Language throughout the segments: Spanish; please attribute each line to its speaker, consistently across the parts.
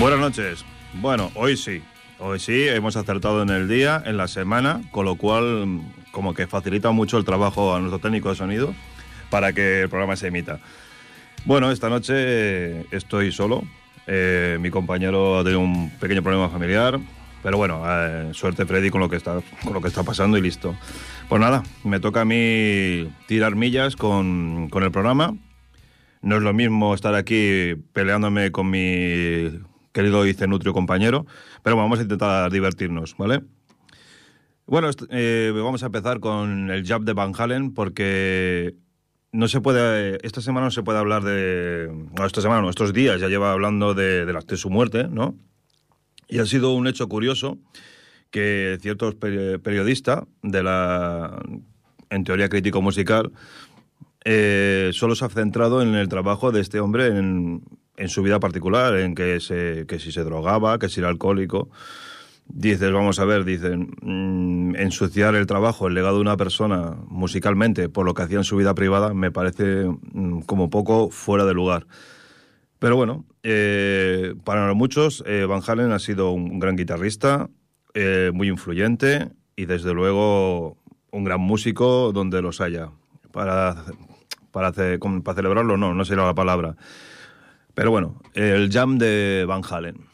Speaker 1: Buenas noches. Bueno, hoy sí. Hoy sí, hemos acertado en el día, en la semana, con lo cual como que facilita mucho el trabajo a nuestro técnico de sonido para que el programa se emita. Bueno, esta noche estoy solo. Eh, mi compañero tenido un pequeño problema familiar, pero bueno, eh, suerte Freddy con lo que está con lo que está pasando y listo. Pues nada, me toca a mí tirar millas con, con el programa. No es lo mismo estar aquí peleándome con mi querido y cenutrio compañero, pero vamos a intentar divertirnos, ¿vale? Bueno, eh, vamos a empezar con el jab de Van Halen porque no se puede, esta semana no se puede hablar de, no, esta semana, no, estos días ya lleva hablando de, de, la, de su muerte, ¿no? Y ha sido un hecho curioso que ciertos periodistas de la, en teoría crítico musical, eh, solo se ha centrado en el trabajo de este hombre en, en su vida particular, en que, se, que si se drogaba, que si era alcohólico. Dices, vamos a ver, dicen, mmm, ensuciar el trabajo, el legado de una persona musicalmente por lo que hacía en su vida privada me parece mmm, como poco fuera de lugar. Pero bueno, eh, para muchos, eh, Van Halen ha sido un gran guitarrista, eh, muy influyente y desde luego un gran músico donde los haya. Para, para, hacer, para celebrarlo, no, no será la palabra. Pero bueno, el jam de Van Halen.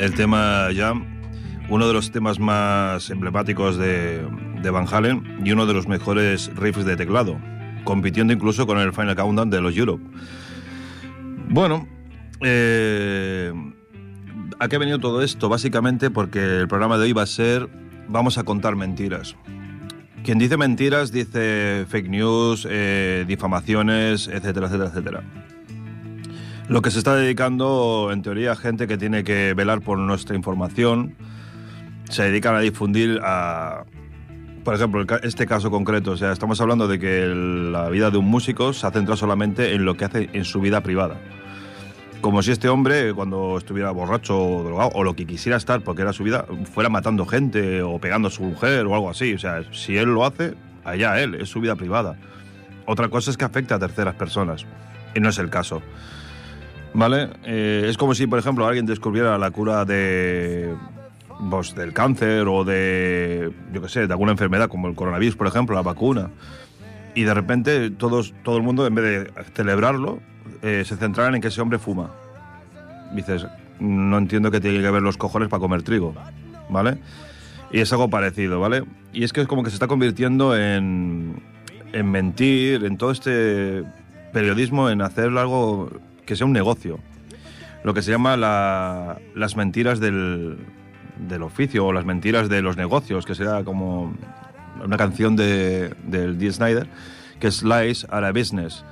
Speaker 1: El tema Jam, uno de los temas más emblemáticos de, Van Halen y uno de los mejores riffs de teclado, compitiendo incluso con el Final Countdown de los Europe. Bueno, eh, ¿a qué ha venido todo esto? Básicamente porque el programa de hoy va a ser Vamos a contar mentiras. Quien dice mentiras dice fake news, eh, difamaciones, etcétera, etcétera, etcétera. Lo que se está dedicando, en teoría, gente que tiene que velar por nuestra información, se dedican a difundir a, por ejemplo, este caso concreto, o sea, estamos hablando de que la vida de un músico se ha centrado solamente en lo que hace en su vida privada. Como si este hombre, cuando estuviera borracho o drogado, o lo que quisiera estar, porque era su vida, fuera matando gente o pegando a su mujer o algo así. O sea, si él lo hace, allá él, es su vida privada. Otra cosa es que afecte a terceras personas, y no es el caso. ¿Vale? Eh, es como si, por ejemplo, alguien descubriera la cura de pues, del cáncer o de, yo qué sé, de alguna enfermedad como el coronavirus, por ejemplo, la vacuna. Y de repente todos, todo el mundo, en vez de celebrarlo, eh, se centraran en que ese hombre fuma. Dices, no entiendo que tiene que ver los cojones para comer trigo, ¿vale? Y es algo parecido, ¿vale? Y es que es como que se está convirtiendo en, en mentir, en todo este periodismo, en hacer algo que sea un negocio. Lo que se llama las mentiras del, del, oficio o las mentiras de los negocios, que será como una canción de, del Dee Snyder, que es are a Business.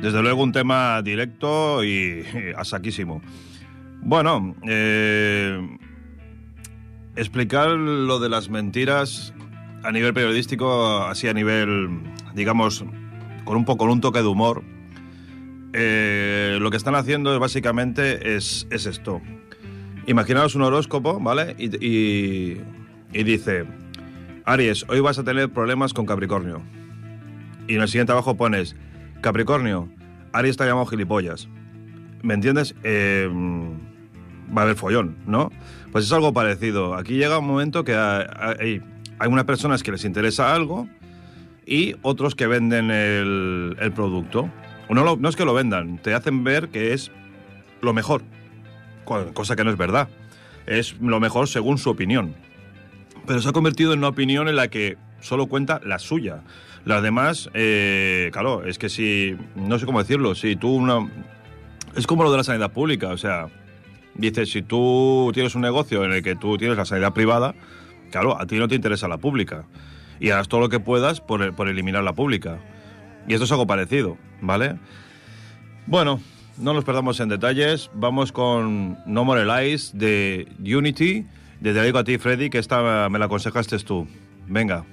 Speaker 1: Desde luego un tema directo y, a saquísimo. Bueno, eh, explicar lo de las mentiras a nivel periodístico, así a nivel, digamos, con un poco un toque de humor. Eh, lo que están haciendo es básicamente es, esto. Imaginaos un horóscopo, ¿vale? y dice, Aries, hoy vas a tener problemas con Capricornio. Y en el siguiente abajo pones, Capricornio, Ari está llamado gilipollas. ¿Me entiendes? Eh, va a haber follón, ¿no? Pues es algo parecido. Aquí llega un momento que hay, hay unas personas que les interesa algo y otros que venden el, producto. No, no es que lo vendan, te hacen ver que es lo mejor, cosa que no es verdad. Es lo mejor según su opinión. Pero se ha convertido en una opinión en la que solo cuenta la suya. Las demás, eh, claro, es que si, no sé cómo decirlo, si tú una... Es como lo de la sanidad pública, o sea, dices, si tú tienes un negocio en el que tú tienes la sanidad privada, claro, a ti no te interesa la pública. Y harás todo lo que puedas por, por eliminar la pública. Y esto es algo parecido, ¿vale? Bueno, no nos perdamos en detalles, vamos con No More Lies de Unity. Desde ahí a ti, Freddy, que esta me la aconsejaste tú. Venga.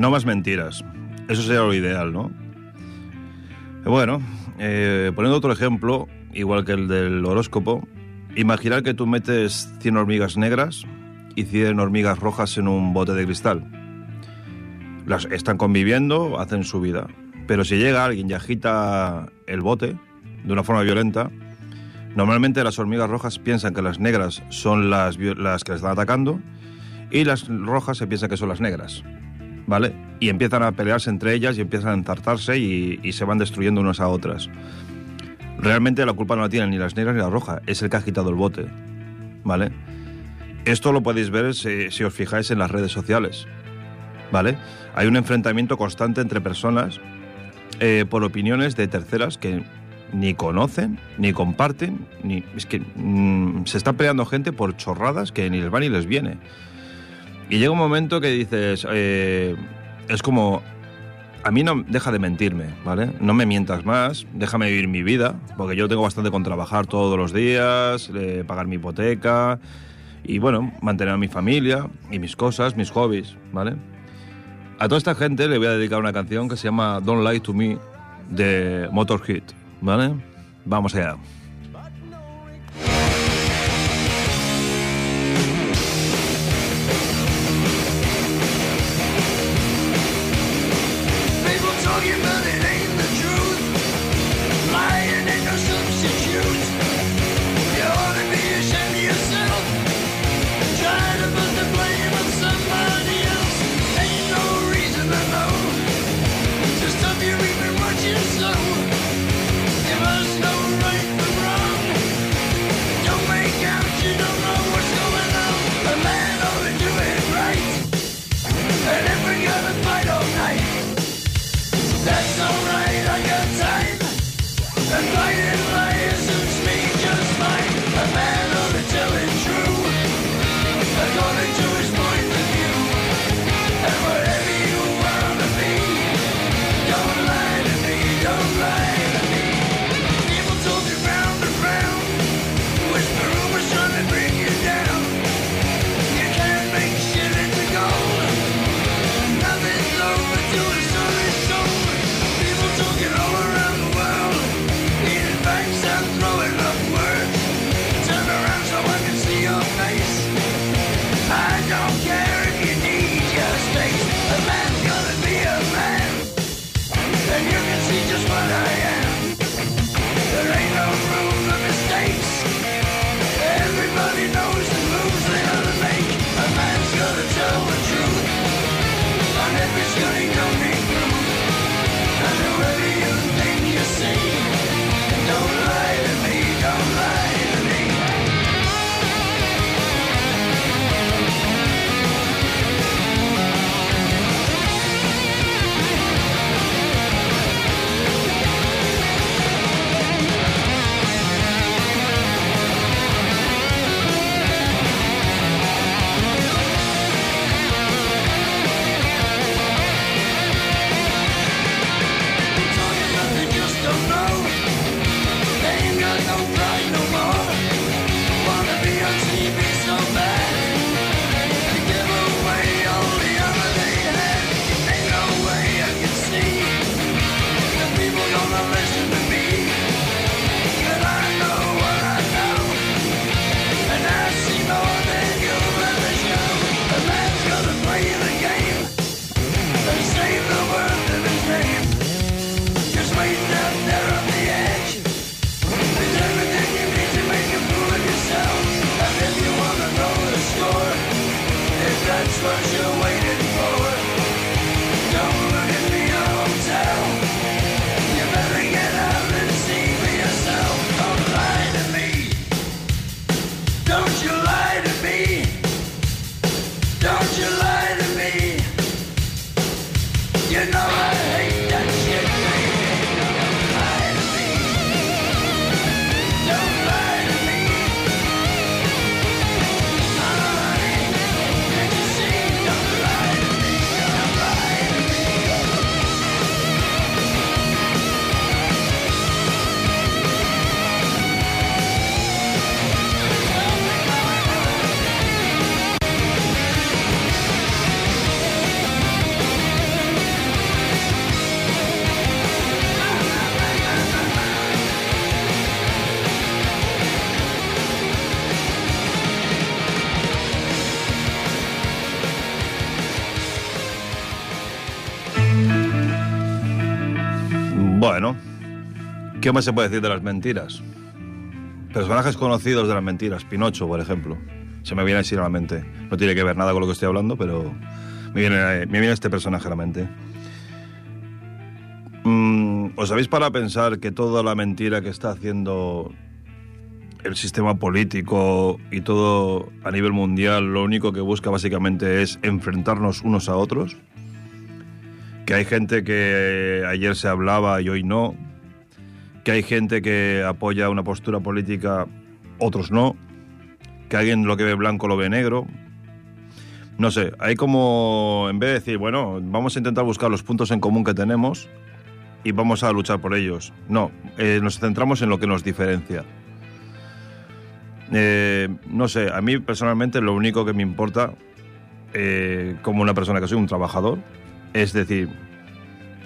Speaker 1: No más mentiras. Eso sería lo ideal, ¿no? Bueno, eh, poniendo otro ejemplo, igual que el del horóscopo, imaginar que tú metes 100 hormigas negras y 100 hormigas rojas en un bote de cristal. Las están conviviendo, hacen su vida. Pero si llega alguien y agita el bote de una forma violenta, normalmente las hormigas rojas piensan que las negras son las, las que les están atacando y las rojas se piensan que son las negras. ¿Vale? Y empiezan a pelearse entre ellas y empiezan a enzartarse y, se van destruyendo unas a otras. Realmente la culpa no la tienen ni las negras ni las rojas, es el que ha agitado el bote. ¿Vale? Esto lo podéis ver si, si os fijáis en las redes sociales. ¿Vale? Hay un enfrentamiento constante entre personas eh, por opiniones de terceras que ni conocen, ni comparten, ni. Es que mm, se está peleando gente por chorradas que ni les va ni les viene. Y llega un momento que dices. eh, es como. A mí no deja de mentirme, ¿vale? No me mientas más, déjame vivir mi vida, porque yo tengo bastante con trabajar todos los días, eh, pagar mi hipoteca y, bueno, mantener a mi familia y mis cosas, mis hobbies, ¿vale? A toda esta gente le voy a dedicar una canción que se llama Don't Lie to Me de Motorhead, ¿vale? Vamos allá.
Speaker 2: all your
Speaker 1: money ¿qué más se puede decir de las mentiras? Personajes conocidos de las mentiras, Pinocho, por ejemplo. Se me viene así a la mente. No tiene que ver nada con lo que estoy hablando, pero me viene, me viene este personaje a la mente. Mm, ¿Os habéis para pensar que toda la mentira que está haciendo el sistema político y todo a nivel mundial lo único que busca básicamente es enfrentarnos unos a otros? Que hay gente que ayer se hablaba y hoy no, que hay gente que apoya una postura política, otros no, que alguien lo que ve blanco lo ve negro. No sé, hay como, en vez de decir, bueno, vamos a intentar buscar los puntos en común que tenemos y vamos a luchar por ellos. No, eh, nos centramos en lo que nos diferencia. Eh, no sé, a mí personalmente lo único que me importa, eh, como una persona que soy un trabajador, es decir,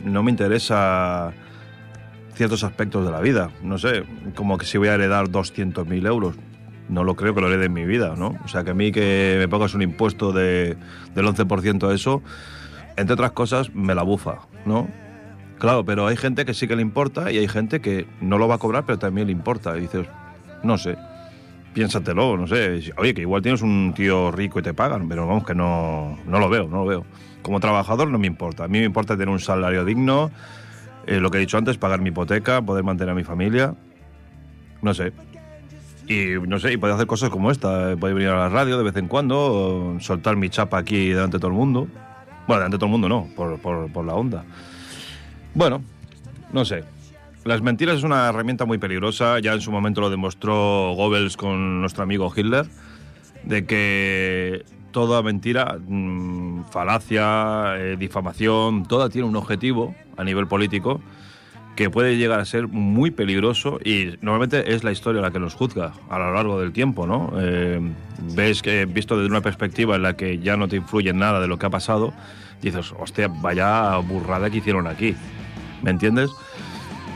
Speaker 1: no me interesa ciertos aspectos de la vida. No sé, como que si voy a heredar 200.000 euros. No lo creo que lo herede en mi vida, ¿no? O sea, que a mí que me pongas un impuesto de, del 11% a eso, entre otras cosas, me la bufa, ¿no? Claro, pero hay gente que sí que le importa y hay gente que no lo va a cobrar, pero también le importa. Y dices, no sé, piénsatelo, no sé. Oye, que igual tienes un tío rico y te pagan, pero vamos, que no, no lo veo, no lo veo. Como trabajador no me importa. A mí me importa tener un salario digno, eh, lo que he dicho antes, pagar mi hipoteca, poder mantener a mi familia. No sé. Y no sé, y poder hacer cosas como esta. eh, Poder venir a la radio de vez en cuando, soltar mi chapa aquí delante de todo el mundo. Bueno, delante de todo el mundo no, por, por, por la onda. Bueno, no sé. Las mentiras es una herramienta muy peligrosa. Ya en su momento lo demostró Goebbels con nuestro amigo Hitler, de que toda mentira, mm, falacia, eh, difamación, toda tiene un objetivo a nivel político que puede llegar a ser muy peligroso y normalmente es la historia la que nos juzga a lo largo del tiempo, ¿no? Eh, ves que visto desde una perspectiva en la que ya no te influye nada de lo que ha pasado, dices, hostia, vaya burrada que hicieron aquí, ¿me entiendes?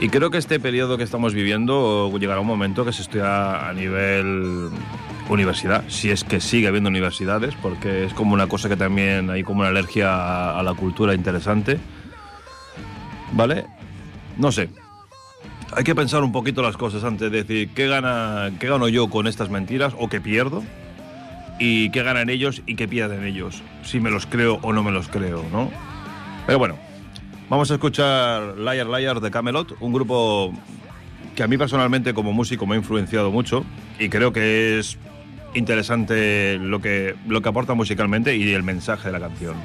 Speaker 1: Y creo que este periodo que estamos viviendo llegará un momento que se estudia a nivel universidad, si es que sigue habiendo universidades, porque es como una cosa que también hay como una alergia a, a la cultura interesante. ¿Vale? No sé. Hay que pensar un poquito las cosas antes de decir qué, gana, qué gano yo con estas mentiras o qué pierdo y qué ganan ellos y qué pierden ellos, si me los creo o no me los creo, ¿no? Pero bueno, vamos a escuchar Liar Liar de Camelot, un grupo que a mí personalmente como músico me ha influenciado mucho y creo que es interesante lo que, lo que aporta musicalmente y el mensaje de la canción.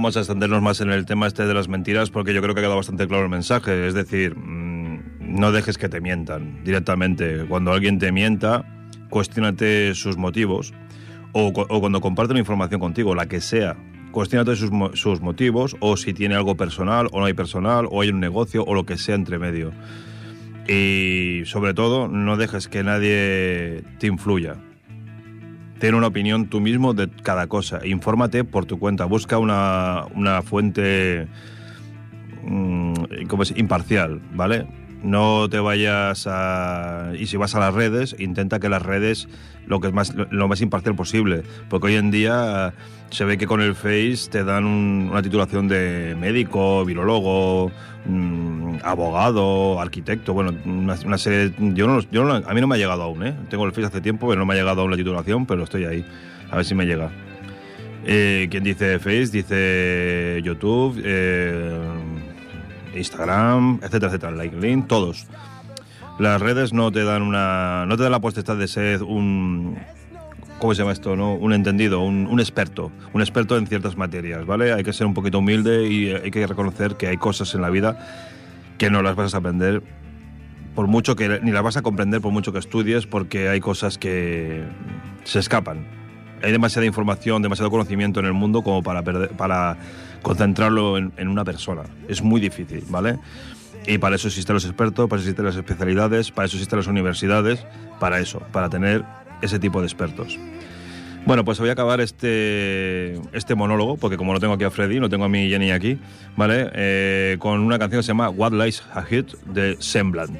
Speaker 1: Vamos a extendernos más en el tema este de las mentiras porque yo creo que ha quedado bastante claro el mensaje. Es decir, mm, no dejes que te mientan directamente. Cuando alguien te mienta, cuestionate sus motivos. O, o cuando comparte una información contigo, la que sea, cuestionate sus, sus motivos o si tiene algo personal o no hay personal o hay un negocio o lo que sea entre medio. Y sobre todo, no dejes que nadie te influya. Ten una opinión tú mismo de cada cosa. Infórmate por tu cuenta. Busca una, una fuente mm, ¿cómo es? imparcial, ¿vale? No te vayas a... Y si vas a las redes, intenta que las redes lo que es más, lo, más imparcial posible. Porque hoy en día se ve que con el Face te dan un- una titulación de médico, virologo, mm, abogado, arquitecto, bueno, una, una serie... Yo no, yo no- a mí no me ha llegado aún, ¿eh? Tengo el Face hace tiempo, pero no me ha llegado aún la titulación, pero estoy ahí. A ver si me llega. Eh, ¿Quién dice Face? Dice YouTube, eh, Instagram, etcétera, etcétera, LinkedIn, todos. Las redes no te dan una, no te dan la potestad de ser un, ¿cómo se llama esto? No? Un entendido, un, un experto, un experto en ciertas materias, ¿vale? Hay que ser un poquito humilde y hay que reconocer que hay cosas en la vida que no las vas a aprender por mucho que ni las vas a comprender por mucho que estudies porque hay cosas que se escapan. Hay demasiada información, demasiado conocimiento en el mundo como para, perder- para concentrarlo en, en una persona. Es muy difícil, ¿vale? Y para eso existen los expertos, para eso existen las especialidades, para eso existen las universidades, para eso, para tener ese tipo de expertos. Bueno, pues voy a acabar este, este monólogo, porque como no tengo aquí a Freddy, no tengo a mi Jenny aquí, ¿vale? Eh, con una canción que se llama What Lies Ahead de Semblant.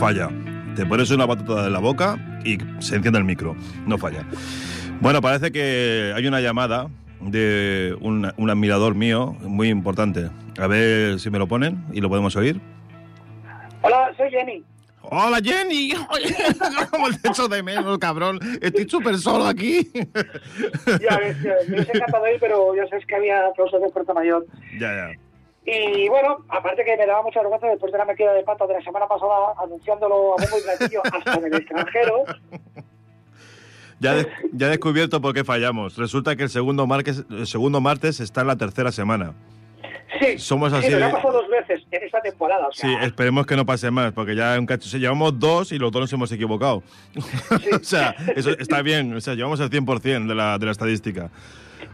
Speaker 1: Falla. Te pones una patata en la boca y se enciende el micro. No falla. Bueno, parece que hay una llamada de un, un admirador mío muy importante. A ver si me lo ponen y lo podemos oír.
Speaker 3: Hola, soy Jenny.
Speaker 1: ¡Hola, Jenny! Oye, ¿Cómo te echo de menos, cabrón? Estoy súper solo aquí.
Speaker 3: Ya ves, me hubiese encantado ir, pero ya sabes que había de Puerto Mayor.
Speaker 1: Ya, ya.
Speaker 3: Y bueno, aparte que me daba mucha vergüenza después de la metida de pata de la semana pasada, anunciándolo a bombo y platillo hasta en el extranjero.
Speaker 1: Ya, de- ya he descubierto por qué fallamos. Resulta que el segundo, martes, el segundo martes está en la tercera semana.
Speaker 3: Sí,
Speaker 1: Somos
Speaker 3: sí,
Speaker 1: así
Speaker 3: lo
Speaker 1: de-
Speaker 3: ha pasado dos veces en esta temporada. O
Speaker 1: Sí,
Speaker 3: sea,
Speaker 1: esperemos que no pase más, porque ya un cacho, sí, llevamos dos y los dos nos hemos equivocado. o sea, eso está bien, o sea, llevamos el 100% de la, de la estadística.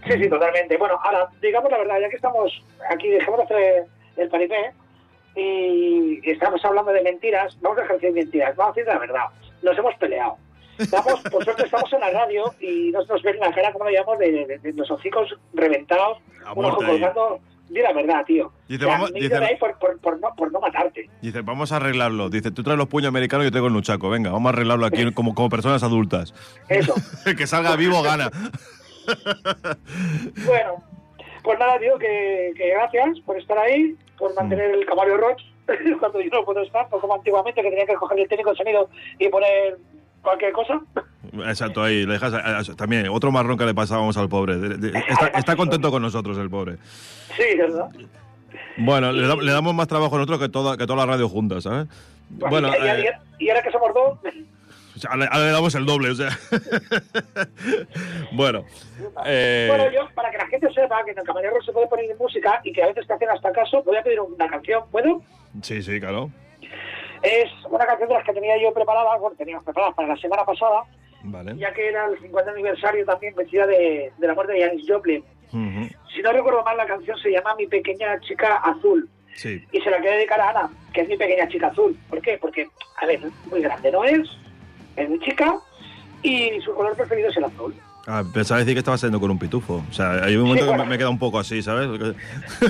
Speaker 3: Sí, sí, totalmente. Bueno, ahora, digamos la verdad, ya que estamos aquí, dejemos de hacer el paripé y estamos hablando de mentiras, vamos a decir mentiras, vamos a decir la verdad. Nos hemos peleado. Estamos, por suerte estamos en la radio y no se nos ven la cara, como lo llamamos, de, de- de los hocicos reventados, un ojo colgando. Di la verdad, tío.
Speaker 1: Dice,
Speaker 3: O sea,
Speaker 1: vamos- dice-
Speaker 3: ahí por, por, por no, por no matarte.
Speaker 1: Dice, vamos a arreglarlo. Dice, tú traes los puños americanos y yo traigo el nuchaco. Venga, vamos a arreglarlo aquí como, como personas adultas.
Speaker 3: Eso.
Speaker 1: El que salga vivo gana.
Speaker 3: Bueno, pues nada, tío, que, que gracias por estar ahí, por mantener el caballo roach cuando yo no puedo estar, no como antiguamente que tenía que coger el técnico de sonido y poner cualquier cosa.
Speaker 1: Exacto, ahí le dejas a- a- también otro marrón que le pasábamos al pobre. De- de- está, está contento con nosotros el pobre.
Speaker 3: Sí, ¿verdad?
Speaker 1: Bueno, le, da- le damos más trabajo a nosotros que toda, que toda la radio juntas, ¿sabes? Bueno,
Speaker 3: y,
Speaker 1: eh,
Speaker 3: y ahora que somos dos,
Speaker 1: o sea, le damos el doble, o sea. bueno, eh,
Speaker 3: bueno, yo, para que la gente sepa que en el caballo roach se puede poner música y que a veces te hacen hasta caso, voy a pedir una canción, ¿puedo?
Speaker 1: sí, sí, claro.
Speaker 3: Es una canción de las que tenía yo preparadas, bueno, teníamos preparadas para la semana pasada,
Speaker 1: Vale.
Speaker 3: ya que era el 50 aniversario también coincidía de, de la muerte de Janis Joplin. Si no recuerdo mal, la canción se llama Mi pequeña chica azul.
Speaker 1: Sí.
Speaker 3: Y se la quiero dedicar a Ana, que es mi pequeña chica azul. ¿Por qué? Porque, a ver, muy grande no es, es muy chica, y su color preferido es el azul.
Speaker 1: Ah, pensaba decir que estaba saliendo con un pitufo. O sea, hay un momento
Speaker 3: Sí,
Speaker 1: que me, me queda un poco así, ¿sabes?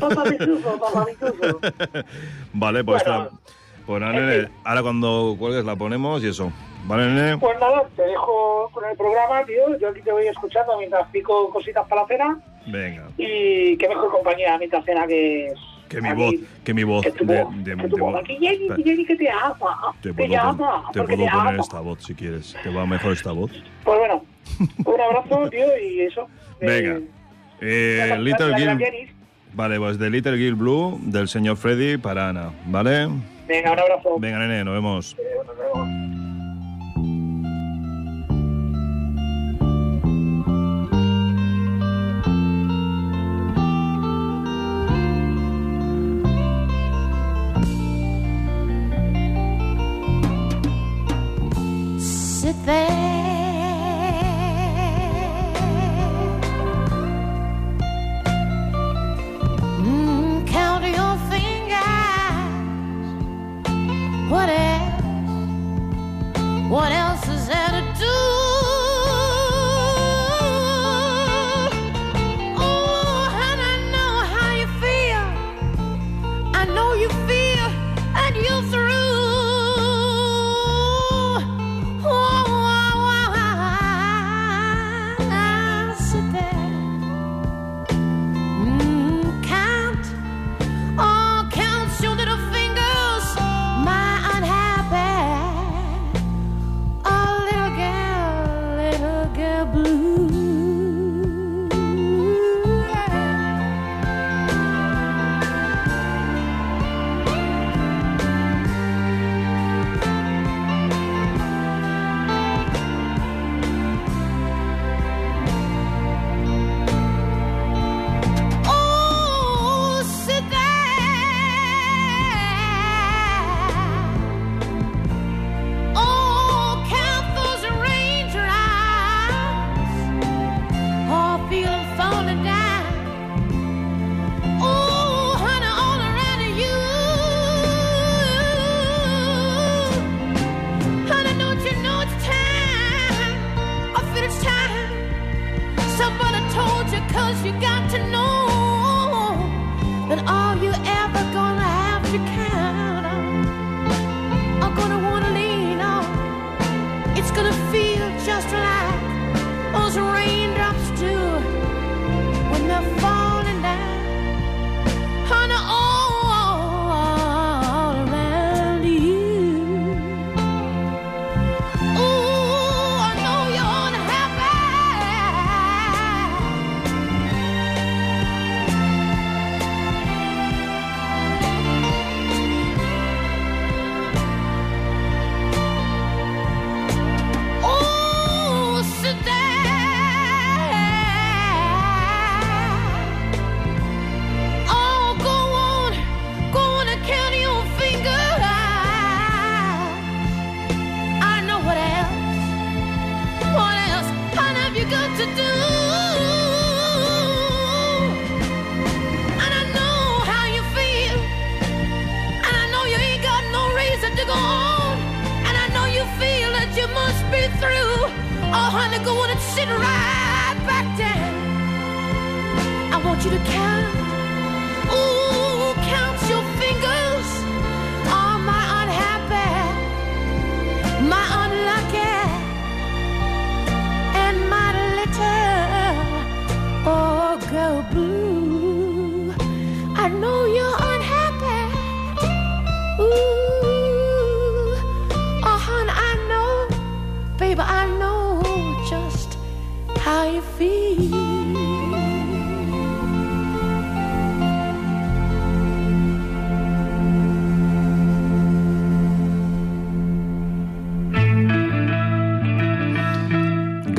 Speaker 3: Papá pitufo, papá pitufo.
Speaker 1: vale, pues
Speaker 3: Bueno,
Speaker 1: está. Pues nada,
Speaker 3: en
Speaker 1: nene,
Speaker 3: fin.
Speaker 1: ahora cuando cuelgues la ponemos y eso. ¿Vale, nene?
Speaker 3: Pues nada, te dejo con el programa, tío. Yo aquí te voy escuchando mientras pico cositas para la cena.
Speaker 1: Venga.
Speaker 3: Y qué mejor compañía mientras cena que es.
Speaker 1: Que mi voz, que mi voz
Speaker 3: Que tu
Speaker 1: de,
Speaker 3: voz,
Speaker 1: de-
Speaker 3: que
Speaker 1: de
Speaker 3: tu voz.
Speaker 1: voz.
Speaker 3: Aquí Jenny,
Speaker 1: Espera,
Speaker 3: Jenny, que te ama.
Speaker 1: Te puedo, te puedo
Speaker 3: te
Speaker 1: poner
Speaker 3: ama.
Speaker 1: esta voz si quieres. ¿Te va mejor esta voz?
Speaker 3: Pues bueno, un abrazo, tío, y eso.
Speaker 1: Venga.
Speaker 3: Eh,
Speaker 1: Eh, Little.
Speaker 3: Jenny.
Speaker 1: Vale, pues de Little Gill Blue del señor Freddy para Ana. ¿Vale?
Speaker 3: Venga, un abrazo.
Speaker 1: Venga, nene, nos vemos.
Speaker 3: Eh, nos vemos.
Speaker 4: There.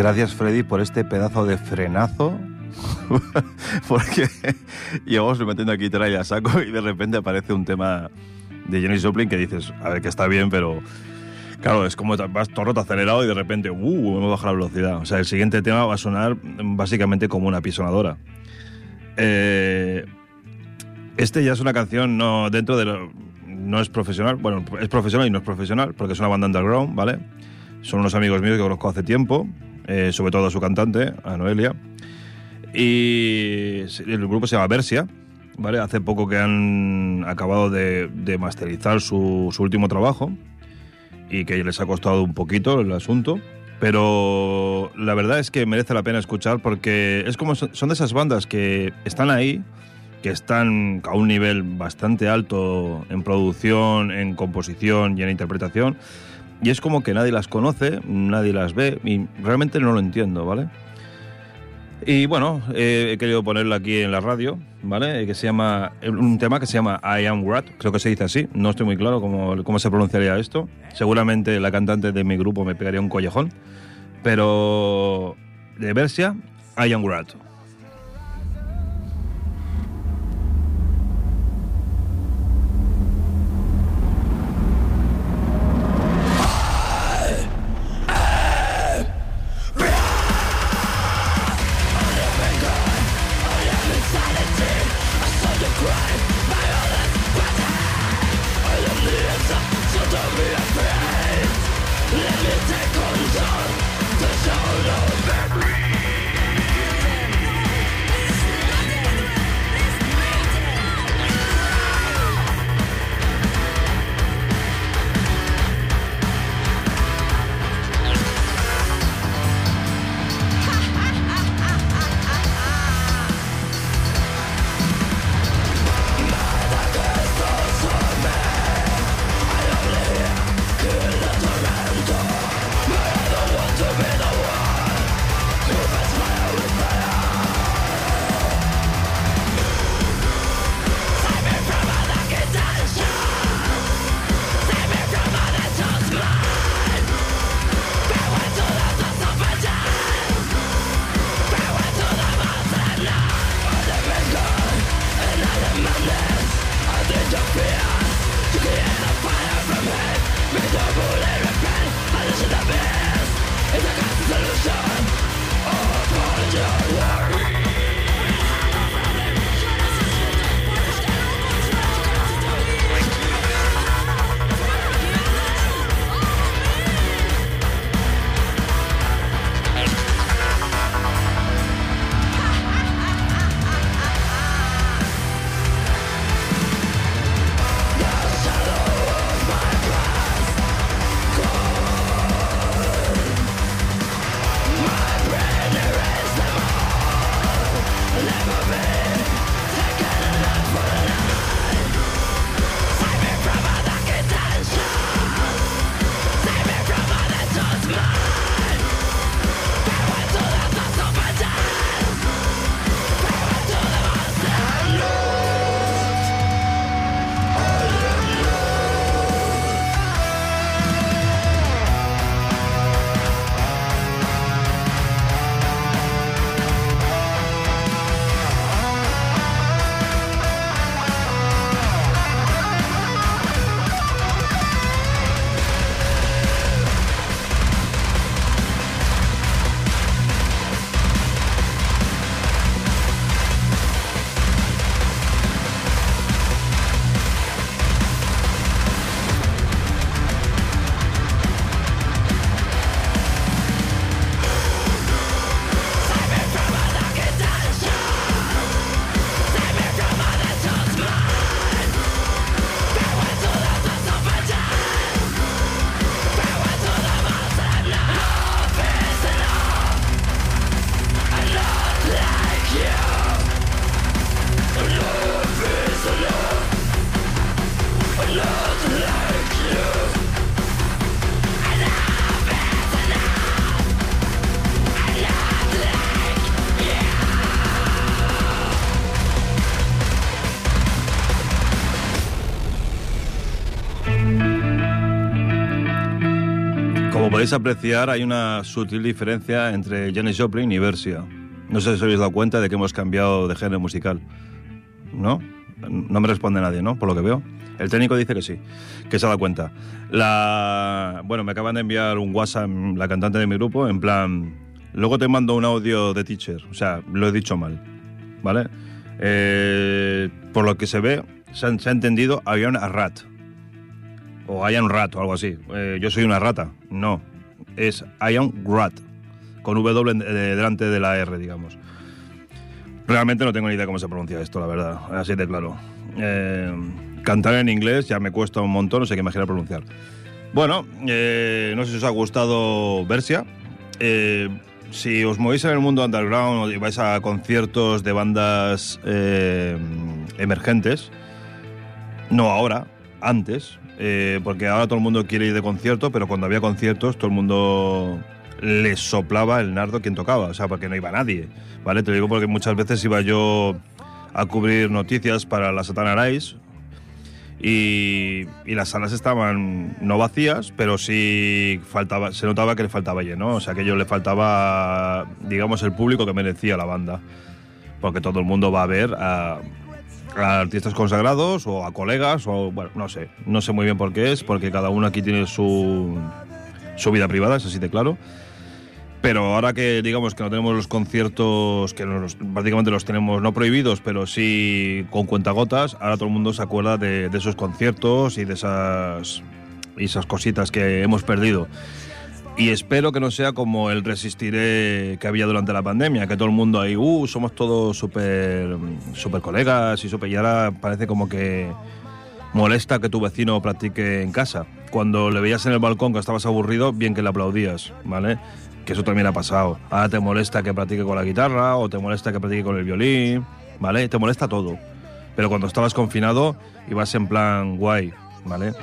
Speaker 1: Gracias, Freddy, por este pedazo de frenazo. Porque llevamos metiendo aquí trae a saco y de repente aparece un tema de Jenny Joplin que dices, a ver, que está bien, pero claro, es como vas todo roto acelerado y de repente, uh, me baja la velocidad. O sea, el siguiente tema va a sonar básicamente como una pisonadora. Eh, este ya es una canción no dentro de lo- no es profesional, bueno, es profesional y no es profesional porque es una banda underground, ¿vale? Son unos amigos míos que conozco hace tiempo, eh, sobre todo a su cantante, a Noelia. Y el grupo se llama Versia, ¿vale? Hace poco que han acabado de, de masterizar su, su último trabajo y que les ha costado un poquito el asunto. Pero la verdad es que merece la pena escuchar porque es como son de esas bandas que están ahí, que están a un nivel bastante alto en producción, en composición y en interpretación. Y es como que nadie las conoce, nadie las ve y realmente no lo entiendo, ¿vale? Y bueno, eh, he querido ponerla aquí en la radio, ¿vale? Que se llama, un tema que se llama I Am What, creo que se dice así, no estoy muy claro cómo, cómo se pronunciaría esto. Seguramente la cantante de mi grupo me pegaría un collejón, pero de Versia, I Am What. Podéis apreciar, hay una sutil diferencia entre Janis Joplin y Versia. No sé si os habéis dado cuenta de que hemos cambiado de género musical. ¿No? No me responde nadie, ¿no? Por lo que veo. El técnico dice que sí, que se ha dado cuenta. La... Bueno, me acaban de enviar un WhatsApp la cantante de mi grupo, en plan... Luego te mando un audio de teacher. O sea, lo he dicho mal. ¿Vale? Eh, por lo que se ve, se ha, se ha entendido, había una rat. O hay un rat o algo así. Eh, yo soy una rata. No. Es Ion Rat. Con W eh, delante de la R, digamos. Realmente no tengo ni idea cómo se pronuncia esto, la verdad. Así de claro. Eh, cantar en inglés ya me cuesta un montón, no sé qué imaginar pronunciar. Bueno, no sé si os ha gustado Versia. Si os movéis en el mundo underground y vais a conciertos de bandas emergentes, no ahora, antes, eh, porque ahora todo el mundo quiere ir de concierto, pero cuando había conciertos todo el mundo le soplaba el nardo quien tocaba, o sea, porque no iba nadie, ¿vale? Te lo digo porque muchas veces iba yo a cubrir noticias para la Satana Rise y, y las salas estaban no vacías, pero sí faltaba, se notaba que le faltaba lleno, o sea, que a ellos le faltaba, digamos, el público que merecía la banda, porque todo el mundo va a ver a, a artistas consagrados o a colegas o bueno, no sé, no sé muy bien por qué es, porque cada uno aquí tiene su, su vida privada, es así de claro. Pero ahora que digamos que no tenemos los conciertos, que nos- prácticamente los tenemos no prohibidos, pero sí con cuentagotas, ahora todo el mundo se acuerda de, de esos conciertos y de esas, y esas cositas que hemos perdido. Y espero que no sea como el resistiré que había durante la pandemia, que todo el mundo ahí, uh, somos todos súper super colegas y súper... Y ahora parece como que molesta que tu vecino practique en casa. Cuando le veías en el balcón que estabas aburrido, bien que le aplaudías, ¿vale? Que eso también ha pasado. Ahora te molesta que practique con la guitarra o te molesta que practique con el violín, ¿vale? Te molesta todo. Pero cuando estabas confinado, ibas en plan guay, ¿vale?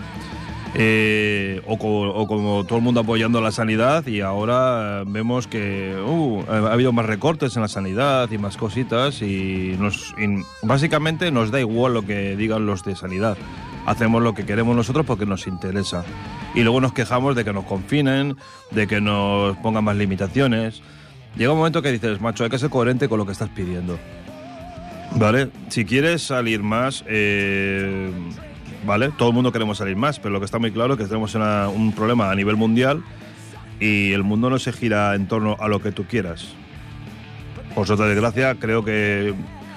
Speaker 1: Eh, o, o como todo el mundo apoyando la sanidad y ahora eh, vemos que uh, ha habido más recortes en la sanidad y más cositas y, nos, y básicamente nos da igual lo que digan los de sanidad. Hacemos lo que queremos nosotros porque nos interesa. Y luego nos quejamos de que nos confinen, de que nos pongan más limitaciones. Llega un momento que dices, macho, hay que ser coherente con lo que estás pidiendo. ¿Vale? Si quieres salir más, eh, ¿vale? Todo el mundo queremos salir más, pero lo que está muy claro es que tenemos un problema a nivel mundial y el mundo no se gira en torno a lo que tú quieras. Por suerte, desgracia, creo que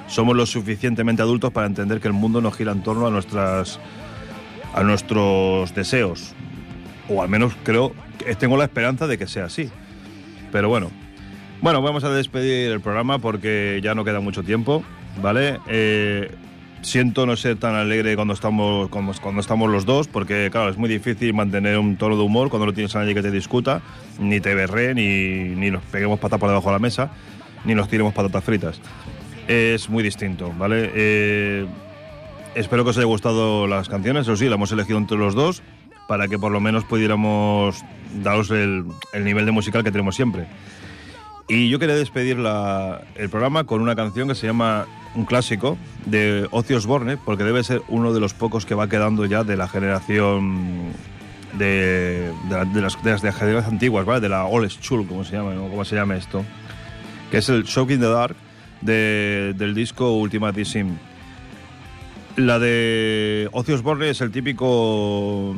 Speaker 1: somos lo suficientemente adultos para entender que el mundo no gira en torno a nuestras a nuestros deseos. O al menos creo, tengo la esperanza de que sea así. Pero bueno. Bueno, vamos a despedir el programa porque ya no queda mucho tiempo, ¿vale? Eh, siento no ser tan alegre cuando estamos, cuando, estamos los dos, porque claro, es muy difícil mantener un tono de humor cuando no tienes a nadie que te discuta, ni te berre, ni, ni nos peguemos patas por debajo de la mesa, ni nos tiremos patatas fritas. Es muy distinto, ¿vale? Eh, espero que os haya gustado las canciones, eso sí, las hemos elegido entre los dos, para que por lo menos pudiéramos daros el, el nivel de musical que tenemos siempre. Y yo quería despedir la- el programa con una canción que se llama un clásico de Ozzy Osbourne, porque debe ser uno de los pocos que va quedando ya de la generación de, de, de las, de las generaciones antiguas, ¿vale? De la Old School, como se llama. ¿Cómo se llama esto? Que es el Shock in the Dark de- del disco Ultimatism. La de Ozzy Osbourne es el típico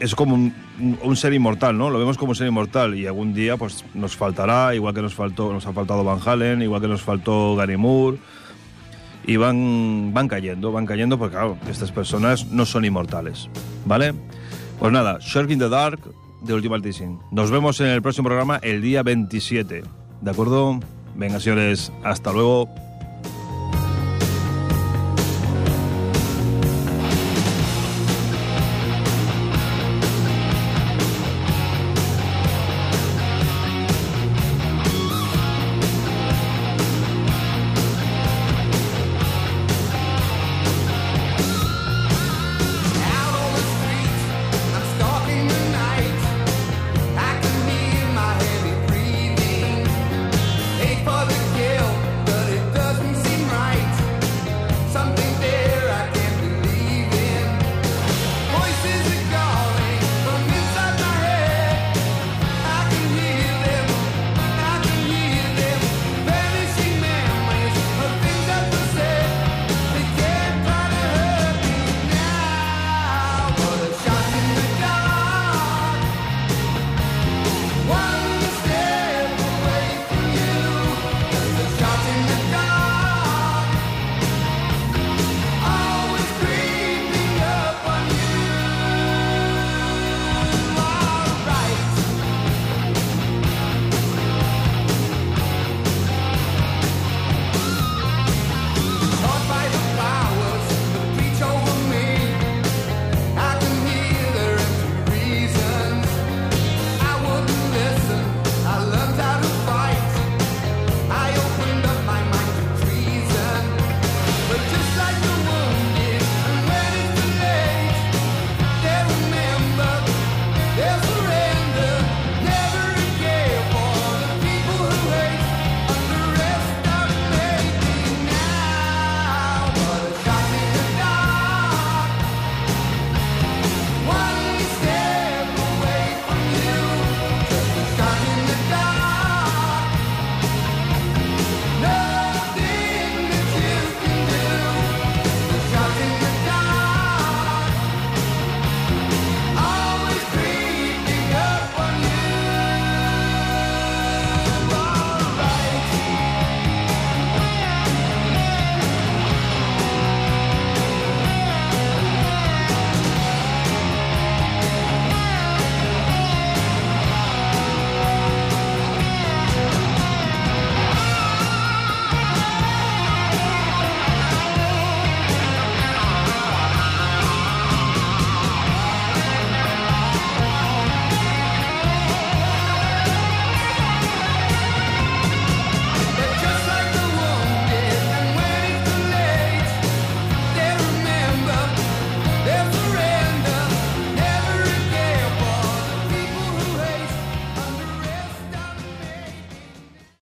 Speaker 1: es como un, ser inmortal, ¿no? Lo vemos como un ser inmortal y algún día pues nos faltará, igual que nos faltó, nos ha faltado Van Halen, igual que nos faltó Gary Moore y van van cayendo, van cayendo porque claro, estas personas no son inmortales, ¿vale? Pues nada, Shark in the Dark de Ultimate Teasing. Nos vemos en el próximo programa el día 27, ¿de acuerdo? Venga, señores, hasta luego.